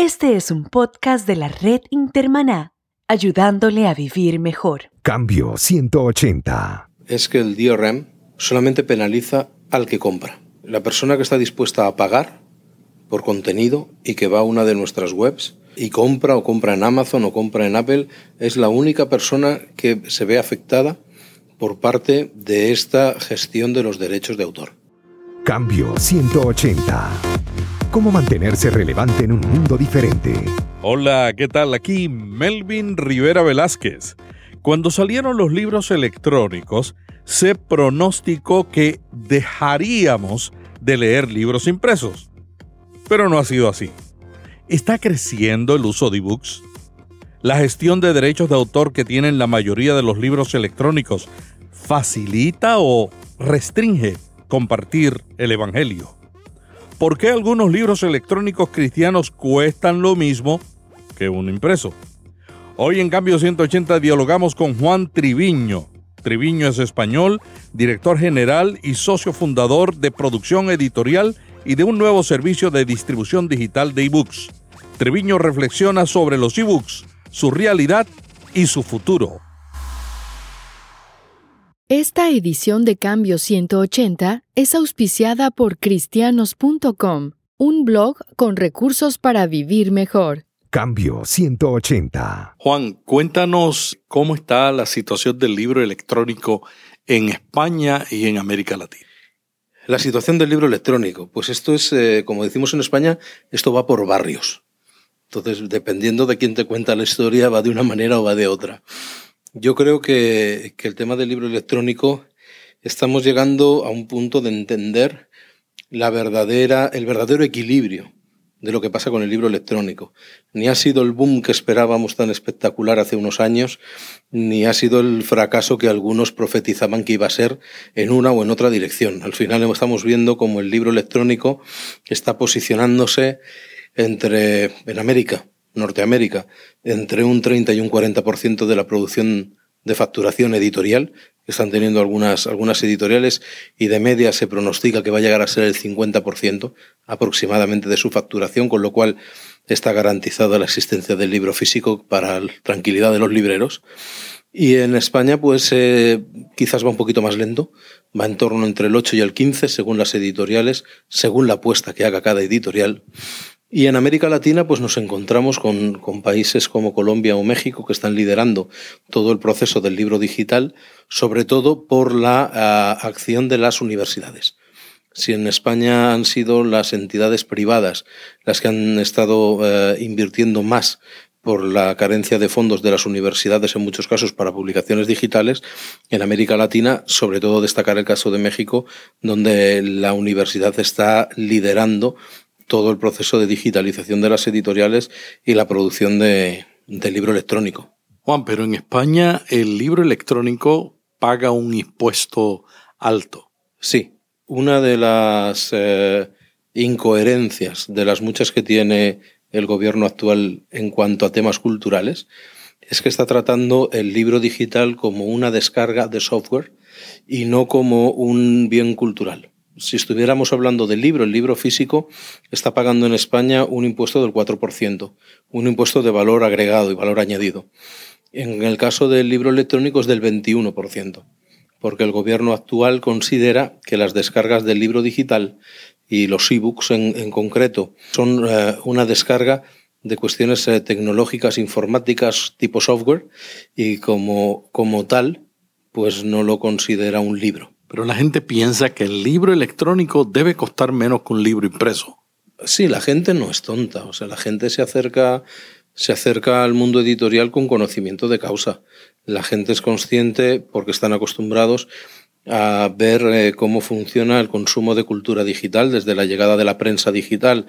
Este es un podcast de la red Intermaná, ayudándole a vivir mejor. Cambio 180. Es que el DRM solamente penaliza al que compra. La persona que está dispuesta a pagar por contenido y que va a una de nuestras webs y compra o compra en Amazon o compra en Apple es la única persona que se ve afectada por parte de esta gestión de los derechos de autor. Cambio 180. ¿Cómo mantenerse relevante en un mundo diferente? Hola, ¿qué tal? Aquí Melvin Rivera Velázquez. Cuando salieron los libros electrónicos, se pronosticó que dejaríamos de leer libros impresos. Pero no ha sido así. ¿Está creciendo el uso de ebooks? La gestión de derechos de autor que tienen la mayoría de los libros electrónicos facilita o restringe compartir el Evangelio. ¿Por qué algunos libros electrónicos cristianos cuestan lo mismo que un impreso? Hoy en Cambio 180 dialogamos con Juan Triviño. Triviño es español, director general y socio fundador de producción editorial y de un nuevo servicio de distribución digital de ebooks. Treviño reflexiona sobre los ebooks, su realidad y su futuro. Esta edición de Cambio 180 es auspiciada por cristianos.com, un blog con recursos para vivir mejor. Cambio 180. Juan, cuéntanos cómo está la situación del libro electrónico en España y en América Latina. La situación del libro electrónico, pues esto es, eh, como decimos en España, esto va por barrios. Entonces, dependiendo de quién te cuenta la historia, va de una manera o va de otra. Yo creo que, el tema del libro electrónico estamos llegando a un punto de entender la verdadera, el verdadero equilibrio de lo que pasa con el libro electrónico. Ni ha sido el boom que esperábamos tan espectacular hace unos años, ni ha sido el fracaso que algunos profetizaban que iba a ser en una o en otra dirección. Al final estamos viendo como el libro electrónico está posicionándose entre, en América, Norteamérica, entre un 30 y un 40% de la producción de facturación editorial que están teniendo algunas, algunas editoriales y de media se pronostica que va a llegar a ser el 50% aproximadamente de su facturación, con lo cual está garantizada la existencia del libro físico para la tranquilidad de los libreros. Y en España, pues eh, quizás va un poquito más lento, va en torno entre el 8 y el 15, según las editoriales, según la apuesta que haga cada editorial. Y en América Latina, pues nos encontramos con, países como Colombia o México que están liderando todo el proceso del libro digital, sobre todo por la ah, acción de las universidades. Si en España han sido las entidades privadas las que han estado eh, invirtiendo más por la carencia de fondos de las universidades en muchos casos para publicaciones digitales, en América Latina, sobre todo destacar el caso de México, donde la universidad está liderando todo el proceso de digitalización de las editoriales y la producción de, libro electrónico. Juan, pero en España el libro electrónico paga un impuesto alto. Sí, una de las eh, incoherencias de las muchas que tiene el gobierno actual en cuanto a temas culturales es que está tratando el libro digital como una descarga de software y no como un bien cultural si estuviéramos hablando del libro, el libro físico está pagando en España un impuesto del 4%, un impuesto de valor agregado y valor añadido. En el caso del libro electrónico es del 21%, porque el gobierno actual considera que las descargas del libro digital y los e-books en, concreto son eh, una descarga de cuestiones eh, tecnológicas, informáticas, tipo software, y como, como tal, pues no lo considera un libro. Pero la gente piensa que el libro electrónico debe costar menos que un libro impreso. Sí, la gente no es tonta. O sea, la gente se acerca, se acerca al mundo editorial con conocimiento de causa. La gente es consciente porque están acostumbrados a ver eh, cómo funciona el consumo de cultura digital, desde la llegada de la prensa digital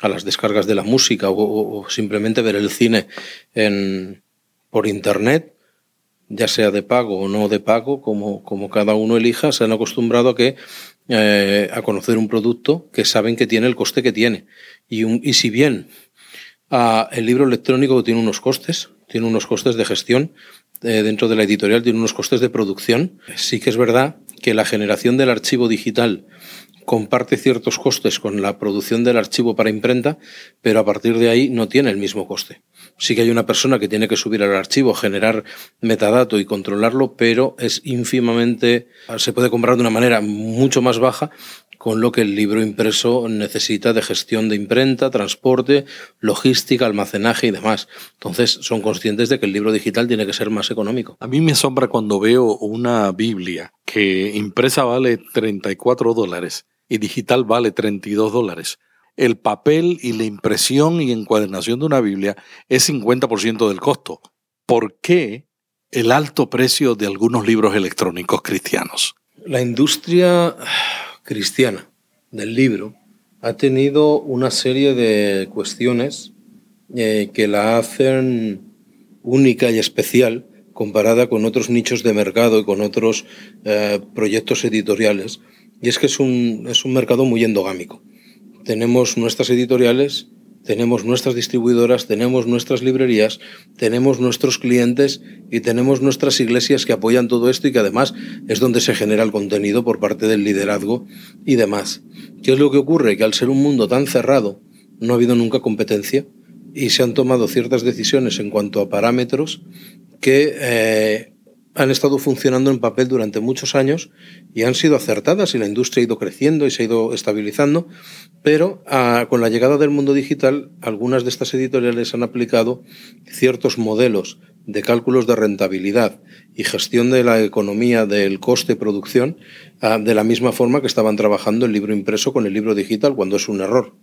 a las descargas de la música o, simplemente ver el cine en, por Internet ya sea de pago o no de pago, como, como cada uno elija, se han acostumbrado a que eh, a conocer un producto que saben que tiene el coste que tiene. Y, un, y si bien ah, el libro electrónico tiene unos costes, tiene unos costes de gestión, eh, dentro de la editorial tiene unos costes de producción, sí que es verdad que la generación del archivo digital comparte ciertos costes con la producción del archivo para imprenta, pero a partir de ahí no tiene el mismo coste. Sí que hay una persona que tiene que subir al archivo, generar metadato y controlarlo, pero es ínfimamente, se puede comprar de una manera mucho más baja con lo que el libro impreso necesita de gestión de imprenta, transporte, logística, almacenaje y demás. Entonces son conscientes de que el libro digital tiene que ser más económico. A mí me asombra cuando veo una Biblia que impresa vale 34 dólares y digital vale 32 dólares. El papel y la impresión y encuadernación de una Biblia es 50% del costo. ¿Por qué el alto precio de algunos libros electrónicos cristianos? La industria cristiana del libro ha tenido una serie de cuestiones eh, que la hacen única y especial comparada con otros nichos de mercado y con otros eh, proyectos editoriales. Y es que es un, es un mercado muy endogámico. Tenemos nuestras editoriales tenemos nuestras distribuidoras, tenemos nuestras librerías, tenemos nuestros clientes y tenemos nuestras iglesias que apoyan todo esto y que además es donde se genera el contenido por parte del liderazgo y demás. ¿Qué es lo que ocurre? Que al ser un mundo tan cerrado no ha habido nunca competencia y se han tomado ciertas decisiones en cuanto a parámetros que eh, han estado funcionando en papel durante muchos años y han sido acertadas y la industria ha ido creciendo y se ha ido estabilizando, pero ah, con la llegada del mundo digital, algunas de estas editoriales han aplicado ciertos modelos de cálculos de rentabilidad y gestión de la economía del coste producción ah, de la misma forma que estaban trabajando el libro impreso con el libro digital cuando es un error.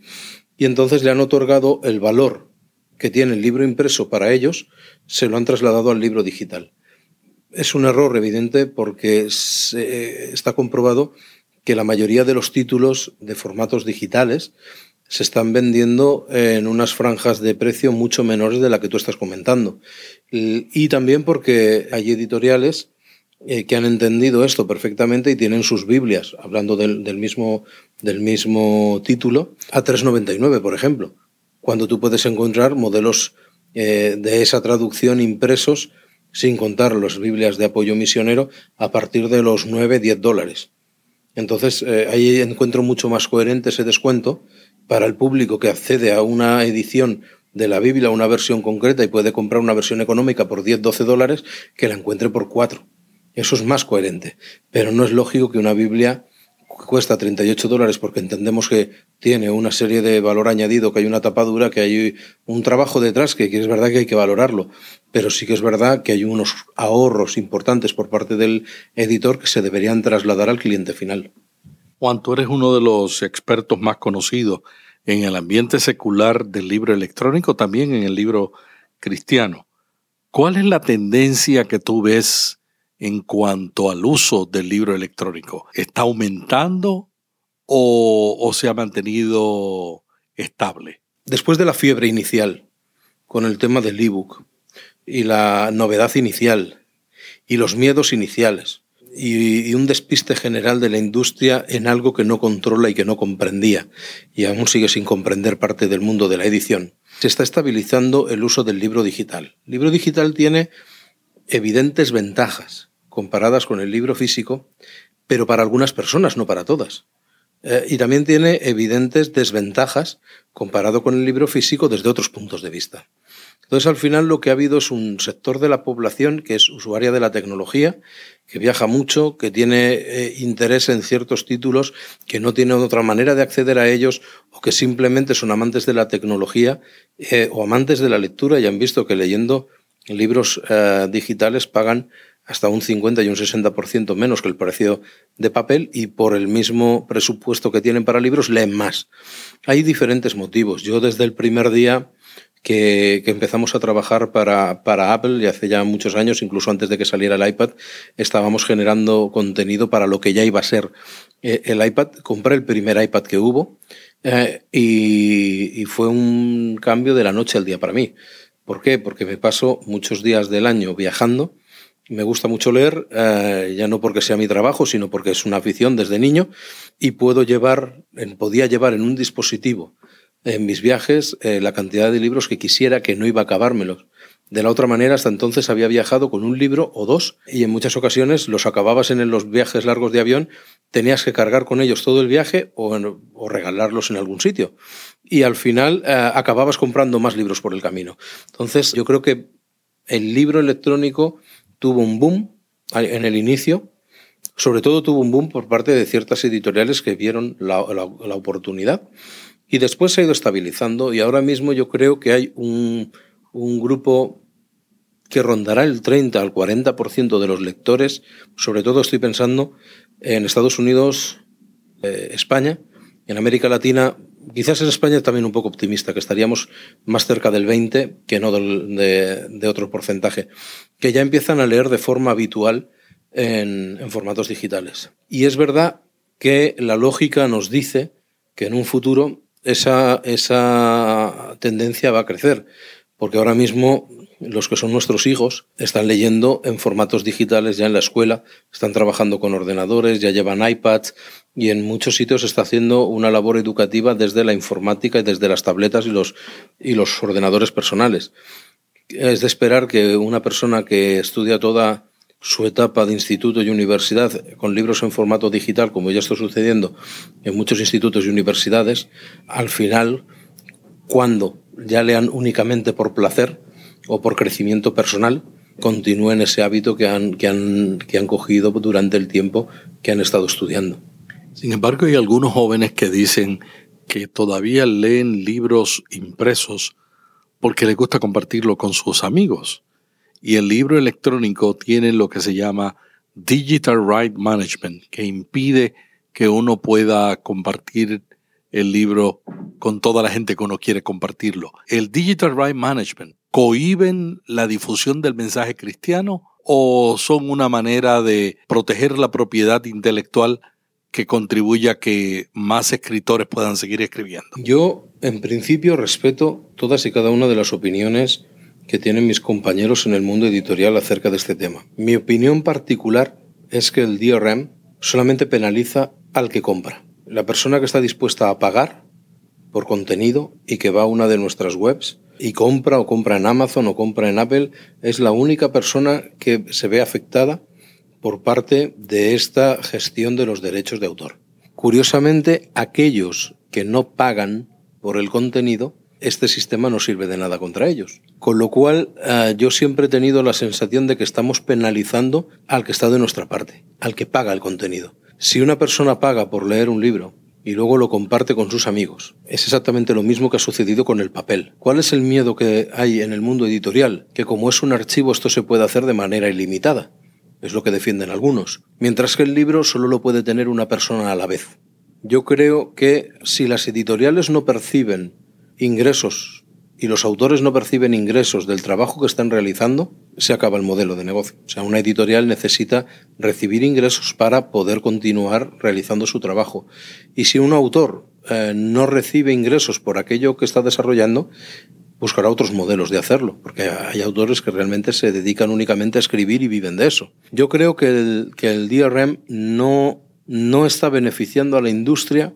Y entonces le han otorgado el valor que tiene el libro impreso para ellos, se lo han trasladado al libro digital es un error evidente porque se, está comprobado que la mayoría de los títulos de formatos digitales se están vendiendo en unas franjas de precio mucho menores de la que tú estás comentando. Y también porque hay editoriales eh, que han entendido esto perfectamente y tienen sus Biblias, hablando del, mismo, del mismo título, a 3,99, por ejemplo, cuando tú puedes encontrar modelos eh, de esa traducción impresos sin contar las Biblias de apoyo misionero, a partir de los 9, 10 dólares. Entonces, eh, ahí encuentro mucho más coherente ese descuento para el público que accede a una edición de la Biblia, una versión concreta y puede comprar una versión económica por 10, 12 dólares, que la encuentre por 4. Eso es más coherente. Pero no es lógico que una Biblia cuesta 38 dólares porque entendemos que tiene una serie de valor añadido, que hay una tapadura, que hay un trabajo detrás, que es verdad que hay que valorarlo, pero sí que es verdad que hay unos ahorros importantes por parte del editor que se deberían trasladar al cliente final. Juan, tú eres uno de los expertos más conocidos en el ambiente secular del libro electrónico, también en el libro cristiano. ¿Cuál es la tendencia que tú ves en cuanto al uso del libro electrónico? ¿Está aumentando o, se ha mantenido estable? Después de la fiebre inicial con el tema del ebook y la novedad inicial y los miedos iniciales y, un despiste general de la industria en algo que no controla y que no comprendía y aún sigue sin comprender parte del mundo de la edición, se está estabilizando el uso del libro digital. El libro digital tiene evidentes ventajas comparadas con el libro físico, pero para algunas personas, no para todas. Eh, y también tiene evidentes desventajas comparado con el libro físico desde otros puntos de vista. Entonces, al final lo que ha habido es un sector de la población que es usuaria de la tecnología, que viaja mucho, que tiene eh, interés en ciertos títulos, que no tiene otra manera de acceder a ellos, o que simplemente son amantes de la tecnología eh, o amantes de la lectura y han visto que leyendo libros digitales pagan hasta un 50 y un 60% menos que el precio de papel y por el mismo presupuesto que tienen para libros leen más. Hay diferentes motivos. Yo desde el primer día que, empezamos a trabajar para, para, Apple, y hace ya muchos años, incluso antes de que saliera el iPad, estábamos generando contenido para lo que ya iba a ser eh, el iPad. Compré el primer iPad que hubo eh, y, y fue un cambio de la noche al día para mí. ¿Por qué? Porque me paso muchos días del año viajando me gusta mucho leer, eh, ya no porque sea mi trabajo, sino porque es una afición desde niño y puedo llevar, podía llevar en un dispositivo en mis viajes eh, la cantidad de libros que quisiera, que no iba a acabármelos. De la otra manera, hasta entonces había viajado con un libro o dos y en muchas ocasiones los acababas en los viajes largos de avión tenías que cargar con ellos todo el viaje o, regalarlos en algún sitio. Y al final eh, acababas comprando más libros por el camino. Entonces, yo creo que el libro electrónico tuvo un boom en el inicio, sobre todo tuvo un boom por parte de ciertas editoriales que vieron la, la oportunidad y después se ha ido estabilizando y ahora mismo yo creo que hay un, un grupo que rondará el 30 al 40% de los lectores, sobre todo estoy pensando en Estados Unidos, eh, España, en América Latina, quizás en España también un poco optimista, que estaríamos más cerca del 20 que no del, de, otro porcentaje, que ya empiezan a leer de forma habitual en, en formatos digitales. Y es verdad que la lógica nos dice que en un futuro esa, esa tendencia va a crecer, porque ahora mismo los que son nuestros hijos están leyendo en formatos digitales ya en la escuela, están trabajando con ordenadores, ya llevan iPads y en muchos sitios está haciendo una labor educativa desde la informática y desde las tabletas y los, y los ordenadores personales. Es de esperar que una persona que estudia toda su etapa de instituto y universidad con libros en formato digital, como ya está sucediendo en muchos institutos y universidades, al final, cuando ya lean únicamente por placer, o por crecimiento personal continúen ese hábito que han, que han, que han cogido durante el tiempo que han estado estudiando. Sin embargo, hay algunos jóvenes que dicen que todavía leen libros impresos porque les gusta compartirlo con sus amigos. Y el libro electrónico tiene lo que se llama Digital Right Management, que impide que uno pueda compartir el libro con toda la gente que uno quiere compartirlo. El Digital Right Management cohiben la difusión del mensaje cristiano o son una manera de proteger la propiedad intelectual que contribuya a que más escritores puedan seguir escribiendo? Yo, en principio, respeto todas y cada una de las opiniones que tienen mis compañeros en el mundo editorial acerca de este tema. Mi opinión particular es que el DRM solamente penaliza al que compra. La persona que está dispuesta a pagar por contenido y que va a una de nuestras webs y compra o compra en Amazon o compra en Apple, es la única persona que se ve afectada por parte de esta gestión de los derechos de autor. Curiosamente, aquellos que no pagan por el contenido, este sistema no sirve de nada contra ellos. Con lo cual, eh, yo siempre he tenido la sensación de que estamos penalizando al que está de nuestra parte, al que paga el contenido. Si una persona paga por leer un libro y luego lo comparte con sus amigos. Es exactamente lo mismo que ha sucedido con el papel. ¿Cuál es el miedo que hay en el mundo editorial? Que como es un archivo esto se puede hacer de manera ilimitada. Es lo que defienden algunos. Mientras que el libro solo lo puede tener una persona a la vez. Yo creo que si las editoriales no perciben ingresos y los autores no perciben ingresos del trabajo que están realizando, se acaba el modelo de negocio. O sea, una editorial necesita recibir ingresos para poder continuar realizando su trabajo. Y si un autor eh, no recibe ingresos por aquello que está desarrollando, buscará otros modelos de hacerlo, porque hay autores que realmente se dedican únicamente a escribir y viven de eso. Yo creo que el, que el DRM no, no está beneficiando a la industria,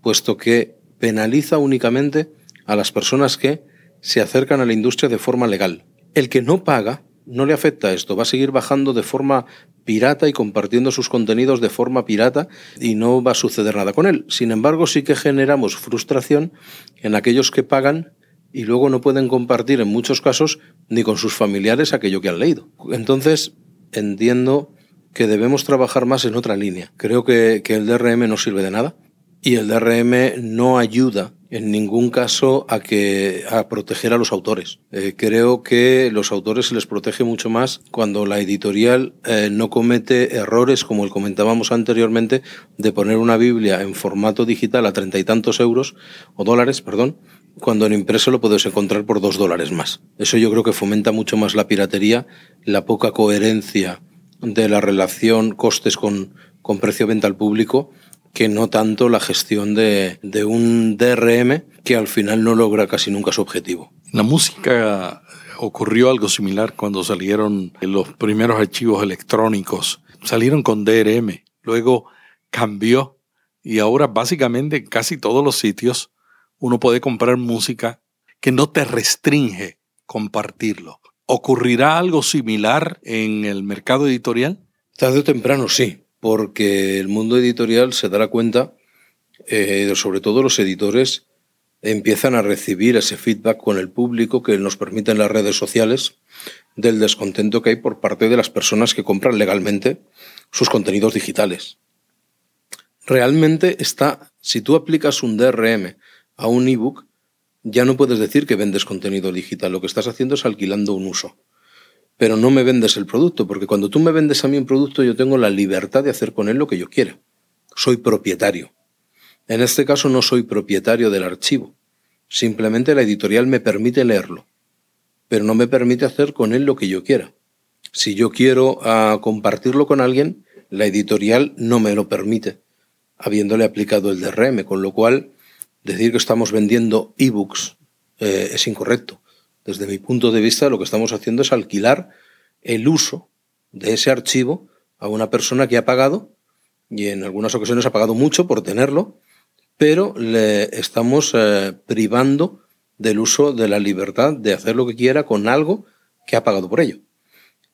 puesto que penaliza únicamente a las personas que se acercan a la industria de forma legal. El que no paga no le afecta esto, va a seguir bajando de forma pirata y compartiendo sus contenidos de forma pirata y no va a suceder nada con él. Sin embargo, sí que generamos frustración en aquellos que pagan y luego no pueden compartir en muchos casos ni con sus familiares aquello que han leído. Entonces, entiendo que debemos trabajar más en otra línea. Creo que, que el DRM no sirve de nada y el DRM no ayuda en ningún caso a que a proteger a los autores. Eh, creo que los autores se les protege mucho más cuando la editorial eh, no comete errores como el comentábamos anteriormente de poner una Biblia en formato digital a treinta y tantos euros o dólares, perdón, cuando en impreso lo puedes encontrar por dos dólares más. Eso yo creo que fomenta mucho más la piratería, la poca coherencia de la relación costes con, con precio-venta al público que no tanto la gestión de, de, un DRM que al final no logra casi nunca su objetivo. La música ocurrió algo similar cuando salieron los primeros archivos electrónicos. Salieron con DRM, luego cambió y ahora básicamente en casi todos los sitios uno puede comprar música que no te restringe compartirlo. ¿Ocurrirá algo similar en el mercado editorial? Tarde o temprano sí porque el mundo editorial se dará cuenta, eh, sobre todo los editores, empiezan a recibir ese feedback con el público que nos permiten las redes sociales del descontento que hay por parte de las personas que compran legalmente sus contenidos digitales. Realmente está, si tú aplicas un DRM a un ebook, ya no puedes decir que vendes contenido digital, lo que estás haciendo es alquilando un uso. Pero no me vendes el producto, porque cuando tú me vendes a mí un producto yo tengo la libertad de hacer con él lo que yo quiera. Soy propietario. En este caso no soy propietario del archivo. Simplemente la editorial me permite leerlo, pero no me permite hacer con él lo que yo quiera. Si yo quiero ah, compartirlo con alguien, la editorial no me lo permite, habiéndole aplicado el DRM, con lo cual decir que estamos vendiendo ebooks eh, es incorrecto. Desde mi punto de vista, lo que estamos haciendo es alquilar el uso de ese archivo a una persona que ha pagado, y en algunas ocasiones ha pagado mucho por tenerlo, pero le estamos eh, privando del uso de la libertad de hacer lo que quiera con algo que ha pagado por ello.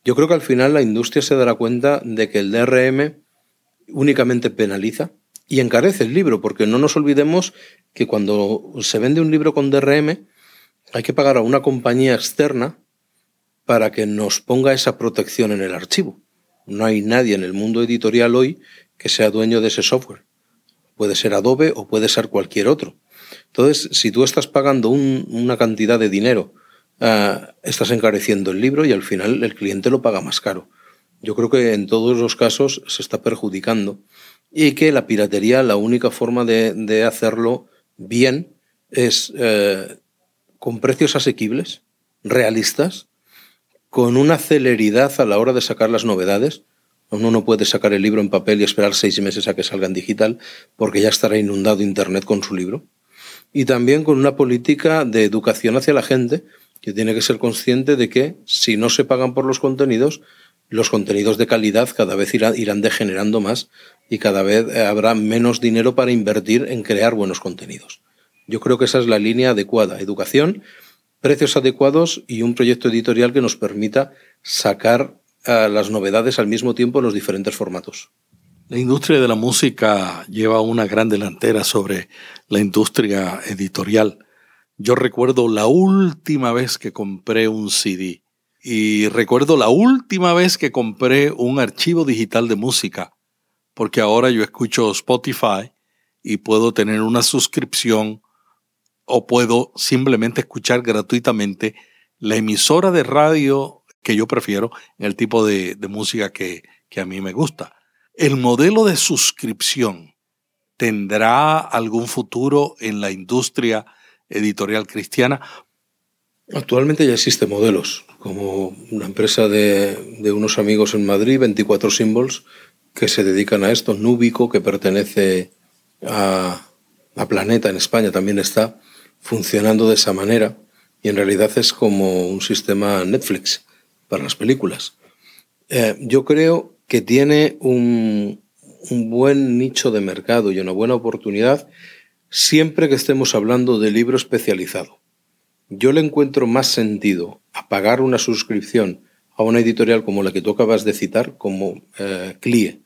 Yo creo que al final la industria se dará cuenta de que el DRM únicamente penaliza y encarece el libro, porque no nos olvidemos que cuando se vende un libro con DRM hay que pagar a una compañía externa para que nos ponga esa protección en el archivo. No hay nadie en el mundo editorial hoy que sea dueño de ese software. Puede ser Adobe o puede ser cualquier otro. Entonces, si tú estás pagando una cantidad de dinero, ah, estás encareciendo el libro y al final el cliente lo paga más caro. Yo creo que en todos los casos se está perjudicando y que la piratería, la única forma de, hacerlo bien es eh, con precios asequibles, realistas, con una celeridad a la hora de sacar las novedades, uno no puede sacar el libro en papel y esperar seis meses a que salga en digital porque ya estará inundado Internet con su libro. Y también con una política de educación hacia la gente que tiene que ser consciente de que si no se pagan por los contenidos, los contenidos de calidad cada vez irán, degenerando más y cada vez habrá menos dinero para invertir en crear buenos contenidos. Yo creo que esa es la línea adecuada. Educación, precios adecuados y un proyecto editorial que nos permita sacar las novedades al mismo tiempo en los diferentes formatos. La industria de la música lleva una gran delantera sobre la industria editorial. Yo recuerdo la última vez que compré un CD y recuerdo la última vez que compré un archivo digital de música, porque ahora yo escucho Spotify y puedo tener una suscripción o puedo simplemente escuchar gratuitamente la emisora de radio que yo prefiero en el tipo de, música que, que a mí me gusta. ¿El modelo de suscripción tendrá algún futuro en la industria editorial cristiana? Actualmente ya existen modelos, como una empresa de, de, unos amigos en Madrid, 24 Symbols, que se dedican a esto. Núbico, que pertenece a, a, Planeta en España, también está funcionando de esa manera. Y en realidad es como un sistema Netflix para las películas. Eh, yo creo que tiene un, un buen nicho de mercado y una buena oportunidad siempre que estemos hablando de libro especializado. Yo le encuentro más sentido a pagar una suscripción a una editorial como la que tú acabas de citar, como eh, CLIE,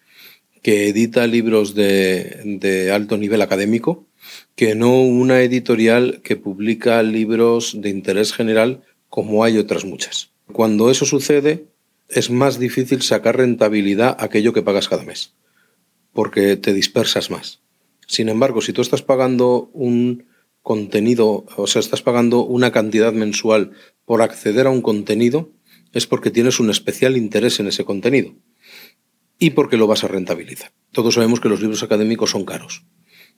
que edita libros de, de, alto nivel académico, que no una editorial que publica libros de interés general como hay otras muchas. Cuando eso sucede, es más difícil sacar rentabilidad aquello que pagas cada mes, porque te dispersas más. Sin embargo, si tú estás pagando un contenido, o sea, estás pagando una cantidad mensual por acceder a un contenido, es porque tienes un especial interés en ese contenido y porque lo vas a rentabilizar. Todos sabemos que los libros académicos son caros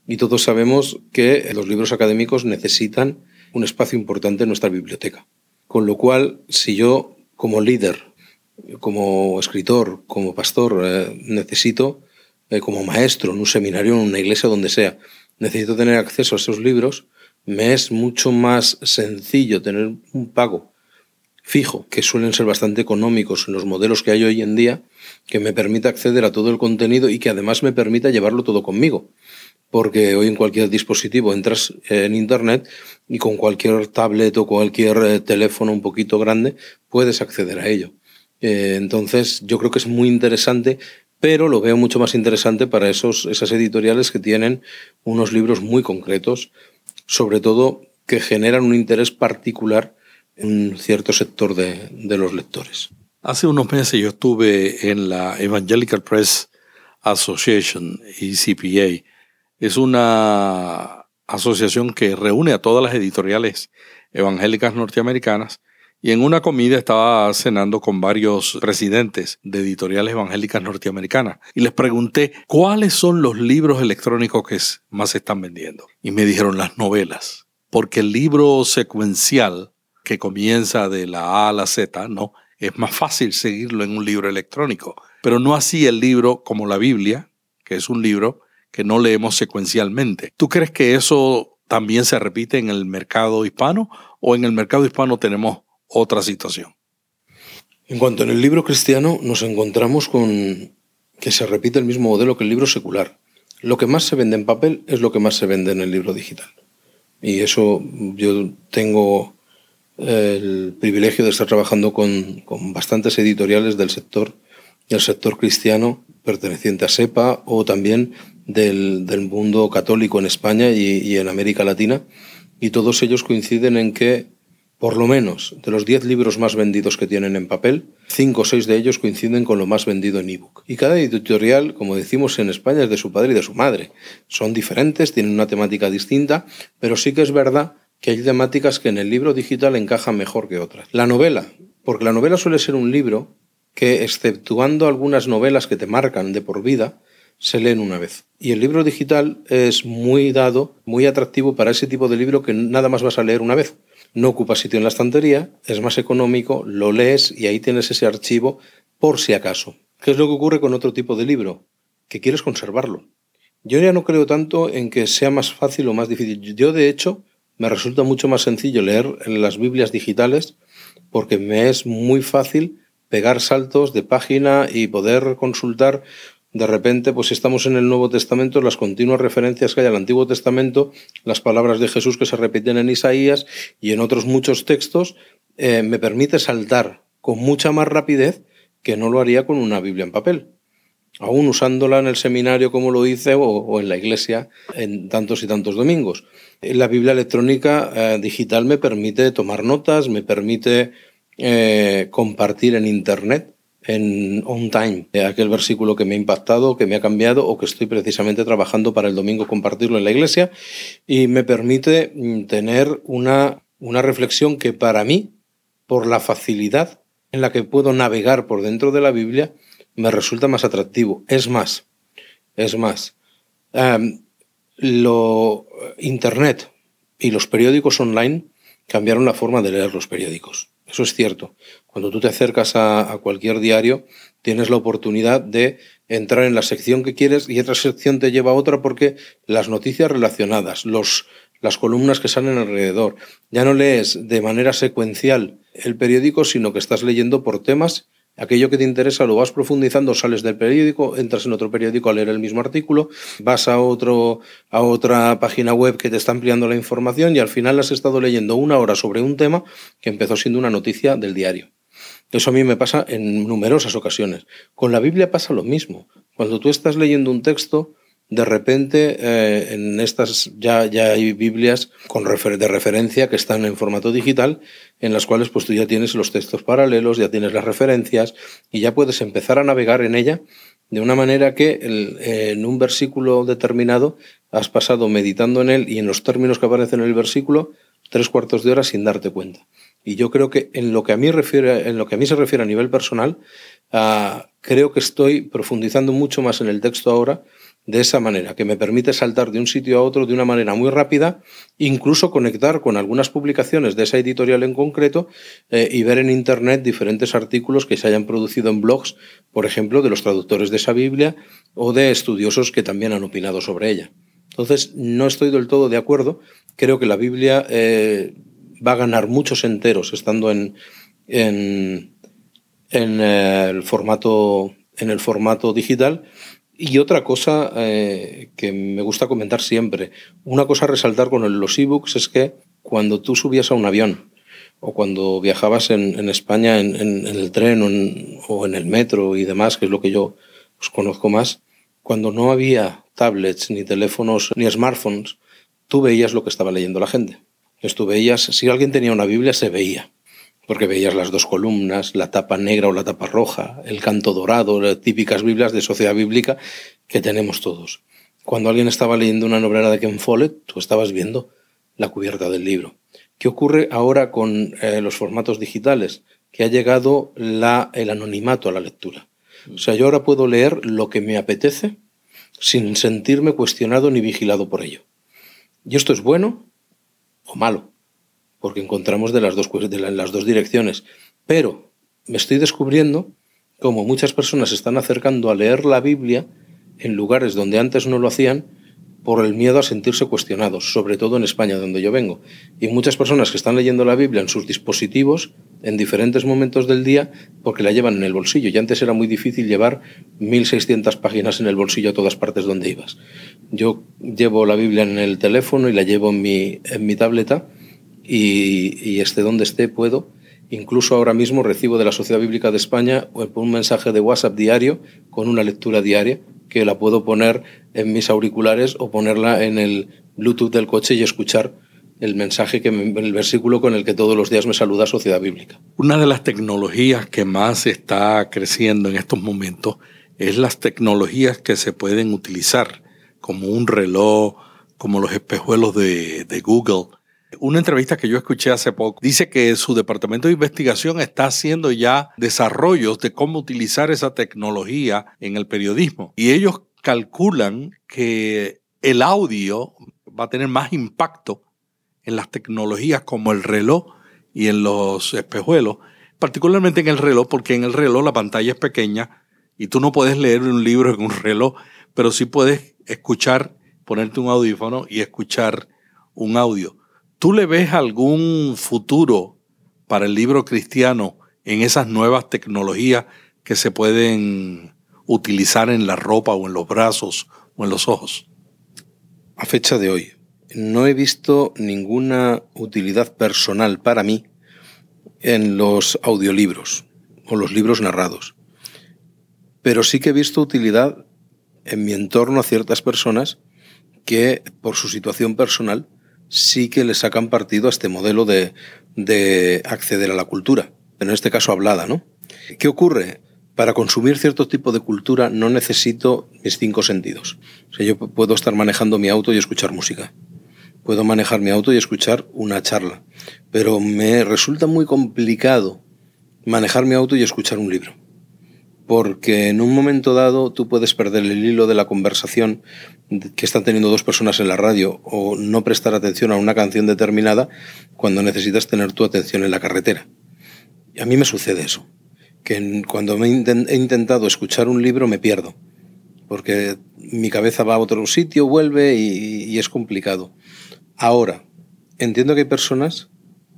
y todos sabemos que los libros académicos necesitan un espacio importante en nuestra biblioteca. Con lo cual, si yo como líder, como escritor, como pastor, eh, necesito, eh, como maestro en un seminario, en una iglesia, donde sea, necesito tener acceso a esos libros, me es mucho más sencillo tener un pago fijo, que suelen ser bastante económicos en los modelos que hay hoy en día, que me permita acceder a todo el contenido y que además me permita llevarlo todo conmigo porque hoy en cualquier dispositivo entras en Internet y con cualquier tablet o cualquier eh, teléfono un poquito grande puedes acceder a ello. Eh, entonces yo creo que es muy interesante pero lo veo mucho más interesante para esos, esas editoriales que tienen unos libros muy concretos, sobre todo que generan un interés particular en cierto sector de, de los lectores. Hace unos meses yo estuve en la Evangelical Press Association, ECPA. Es una asociación que reúne a todas las editoriales evangélicas norteamericanas y en una comida estaba cenando con varios presidentes de editoriales evangélicas norteamericanas y les pregunté cuáles son los libros electrónicos que más se están vendiendo. Y me dijeron las novelas, porque el libro secuencial que comienza de la A a la Z, no, es más fácil seguirlo en un libro electrónico, pero no así el libro como la Biblia, que es un libro que no leemos secuencialmente. ¿Tú crees que eso también se repite en el mercado hispano o en el mercado hispano tenemos otra situación? En cuanto en el libro cristiano nos encontramos con que se repite el mismo modelo que el libro secular. Lo que más se vende en papel es lo que más se vende en el libro digital. Y eso yo tengo el privilegio de estar trabajando con, bastantes editoriales del sector, del sector cristiano perteneciente a SEPA o también del, mundo católico en España y, en América Latina. Y todos ellos coinciden en que, por lo menos, de los 10 libros más vendidos que tienen en papel, 5 o 6 de ellos coinciden con lo más vendido en ebook. Y cada editorial, como decimos en España, es de su padre y de su madre. Son diferentes, tienen una temática distinta, pero sí que es verdad que hay temáticas que en el libro digital encajan mejor que otras. La novela, porque la novela suele ser un libro que, exceptuando algunas novelas que te marcan de por vida, se leen una vez. Y el libro digital es muy dado, muy atractivo para ese tipo de libro que nada más vas a leer una vez. No ocupa sitio en la estantería, es más económico, lo lees y ahí tienes ese archivo por si acaso. ¿Qué es lo que ocurre con otro tipo de libro? Que quieres conservarlo. Yo ya no creo tanto en que sea más fácil o más difícil. Yo, de hecho, me resulta mucho más sencillo leer en las Biblias digitales porque me es muy fácil pegar saltos de página y poder consultar. De repente, pues estamos en el Nuevo Testamento, las continuas referencias que hay al Antiguo Testamento, las palabras de Jesús que se repiten en Isaías y en otros muchos textos, eh, me permite saltar con mucha más rapidez que no lo haría con una Biblia en papel aún usándola en el seminario como lo hice o, en la iglesia en tantos y tantos domingos. La Biblia electrónica eh, digital me permite tomar notas, me permite eh, compartir en Internet en on time aquel versículo que me ha impactado, que me ha cambiado o que estoy precisamente trabajando para el domingo compartirlo en la iglesia y me permite mm, tener una, una reflexión que para mí, por la facilidad en la que puedo navegar por dentro de la Biblia, me resulta más atractivo. Es más, es más, em, lo, Internet y los periódicos online cambiaron la forma de leer los periódicos. Eso es cierto. Cuando tú te acercas a, cualquier diario, tienes la oportunidad de entrar en la sección que quieres y otra sección te lleva a otra porque las noticias relacionadas, los, las columnas que salen alrededor, ya no lees de manera secuencial el periódico, sino que estás leyendo por temas Aquello que te interesa lo vas profundizando, sales del periódico, entras en otro periódico a leer el mismo artículo, vas a, otro, a otra página web que te está ampliando la información y al final has estado leyendo una hora sobre un tema que empezó siendo una noticia del diario. Eso a mí me pasa en numerosas ocasiones. Con la Biblia pasa lo mismo. Cuando tú estás leyendo un texto, de repente eh, en estas ya, ya hay Biblias con de referencia que están en formato digital, en las cuales pues tú ya tienes los textos paralelos, ya tienes las referencias y ya puedes empezar a navegar en ella de una manera que en un versículo determinado has pasado meditando en él y en los términos que aparecen en el versículo tres cuartos de hora sin darte cuenta. Y yo creo que en lo que a mí, refiere, en lo que a mí se refiere a nivel personal, ah, creo que estoy profundizando mucho más en el texto ahora de esa manera, que me permite saltar de un sitio a otro de una manera muy rápida, incluso conectar con algunas publicaciones de esa editorial en concreto eh, y ver en Internet diferentes artículos que se hayan producido en blogs, por ejemplo, de los traductores de esa Biblia o de estudiosos que también han opinado sobre ella. Entonces, no estoy del todo de acuerdo. Creo que la Biblia eh, va a ganar muchos enteros estando en, en, el formato en el formato digital y otra cosa eh, que me gusta comentar siempre, una cosa a resaltar con los ebooks es que cuando tú subías a un avión o cuando viajabas en, España en, el tren o en, el metro y demás, que es lo que yo conozco más, cuando no había tablets, ni teléfonos, ni smartphones, tú veías lo que estaba leyendo la gente. Tú veías, si alguien tenía una Biblia, se veía porque veías las dos columnas, la tapa negra o la tapa roja, el canto dorado, las típicas Biblias de sociedad bíblica que tenemos todos. Cuando alguien estaba leyendo una novela de Ken Follett, tú estabas viendo la cubierta del libro. ¿Qué ocurre ahora con eh, los formatos digitales? Que ha llegado el anonimato a la lectura. O sea, yo ahora puedo leer lo que me apetece sin sentirme cuestionado ni vigilado por ello. ¿Y esto es bueno o malo? Porque encontramos de las dos, de las dos direcciones. Pero me estoy descubriendo cómo muchas personas se están acercando a leer la Biblia en lugares donde antes no lo hacían por el miedo a sentirse cuestionados, sobre todo en España, donde yo vengo. Y muchas personas que están leyendo la Biblia en sus dispositivos en diferentes momentos del día porque la llevan en el bolsillo. Y antes era muy difícil llevar 1.600 páginas en el bolsillo a todas partes donde ibas. Yo llevo la Biblia en el teléfono y la llevo en mi, en mi tableta y, esté donde esté puedo. Incluso ahora mismo recibo de la Sociedad Bíblica de España un mensaje de WhatsApp diario con una lectura diaria que la puedo poner en mis auriculares o ponerla en el Bluetooth del coche y escuchar el mensaje, que el versículo con el que todos los días me saluda Sociedad Bíblica. Una de las tecnologías que más está creciendo en estos momentos es las tecnologías que se pueden utilizar, como un reloj, como los espejuelos de Google, una entrevista que yo escuché hace poco dice que su departamento de investigación está haciendo ya desarrollos de cómo utilizar esa tecnología en el periodismo. Y ellos calculan que el audio va a tener más impacto en las tecnologías como el reloj y en los espejuelos, particularmente en el reloj, porque en el reloj la pantalla es pequeña y tú no puedes leer un libro en un reloj, pero sí puedes escuchar, ponerte un audífono y escuchar un audio. ¿Tú le ves algún futuro para el libro cristiano en esas nuevas tecnologías que se pueden utilizar en la ropa o en los brazos o en los ojos? A fecha de hoy, no he visto ninguna utilidad personal para mí en los audiolibros o los libros narrados. Pero sí que he visto utilidad en mi entorno a ciertas personas que por su situación personal sí que le sacan partido a este modelo de, acceder a la cultura, en este caso hablada, ¿no? ¿Qué ocurre? Para consumir cierto tipo de cultura no necesito mis cinco sentidos. O sea, yo puedo estar manejando mi auto y escuchar música. Puedo manejar mi auto y escuchar una charla. Pero me resulta muy complicado manejar mi auto y escuchar un libro porque en un momento dado tú puedes perder el hilo de la conversación que están teniendo dos personas en la radio o no prestar atención a una canción determinada cuando necesitas tener tu atención en la carretera. Y a mí me sucede eso, que cuando he intentado escuchar un libro me pierdo, porque mi cabeza va a otro sitio, vuelve y, y es complicado. Ahora, entiendo que hay personas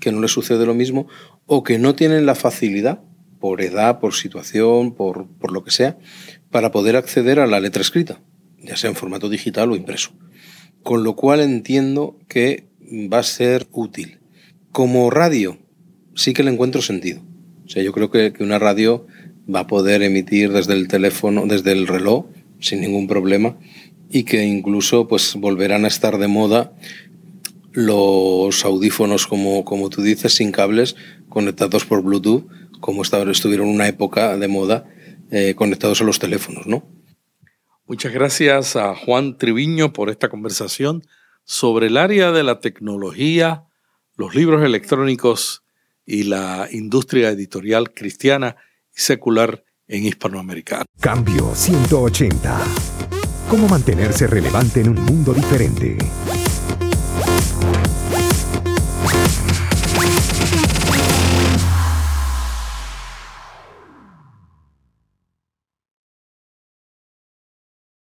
que no les sucede lo mismo o que no tienen la facilidad por edad, por situación, por, por lo que sea, para poder acceder a la letra escrita, ya sea en formato digital o impreso. Con lo cual entiendo que va a ser útil. Como radio, sí que le encuentro sentido. O sea, yo creo que, que una radio va a poder emitir desde el teléfono, desde el reloj, sin ningún problema, y que incluso pues volverán a estar de moda los audífonos, como, como tú dices, sin cables, conectados por Bluetooth, como estuvieron una época de moda eh, conectados a los teléfonos, ¿no? Muchas gracias a Juan Triviño por esta conversación sobre el área de la tecnología, los libros electrónicos y la industria editorial cristiana y secular en Hispanoamérica. Cambio 180. ¿Cómo mantenerse relevante en un mundo diferente?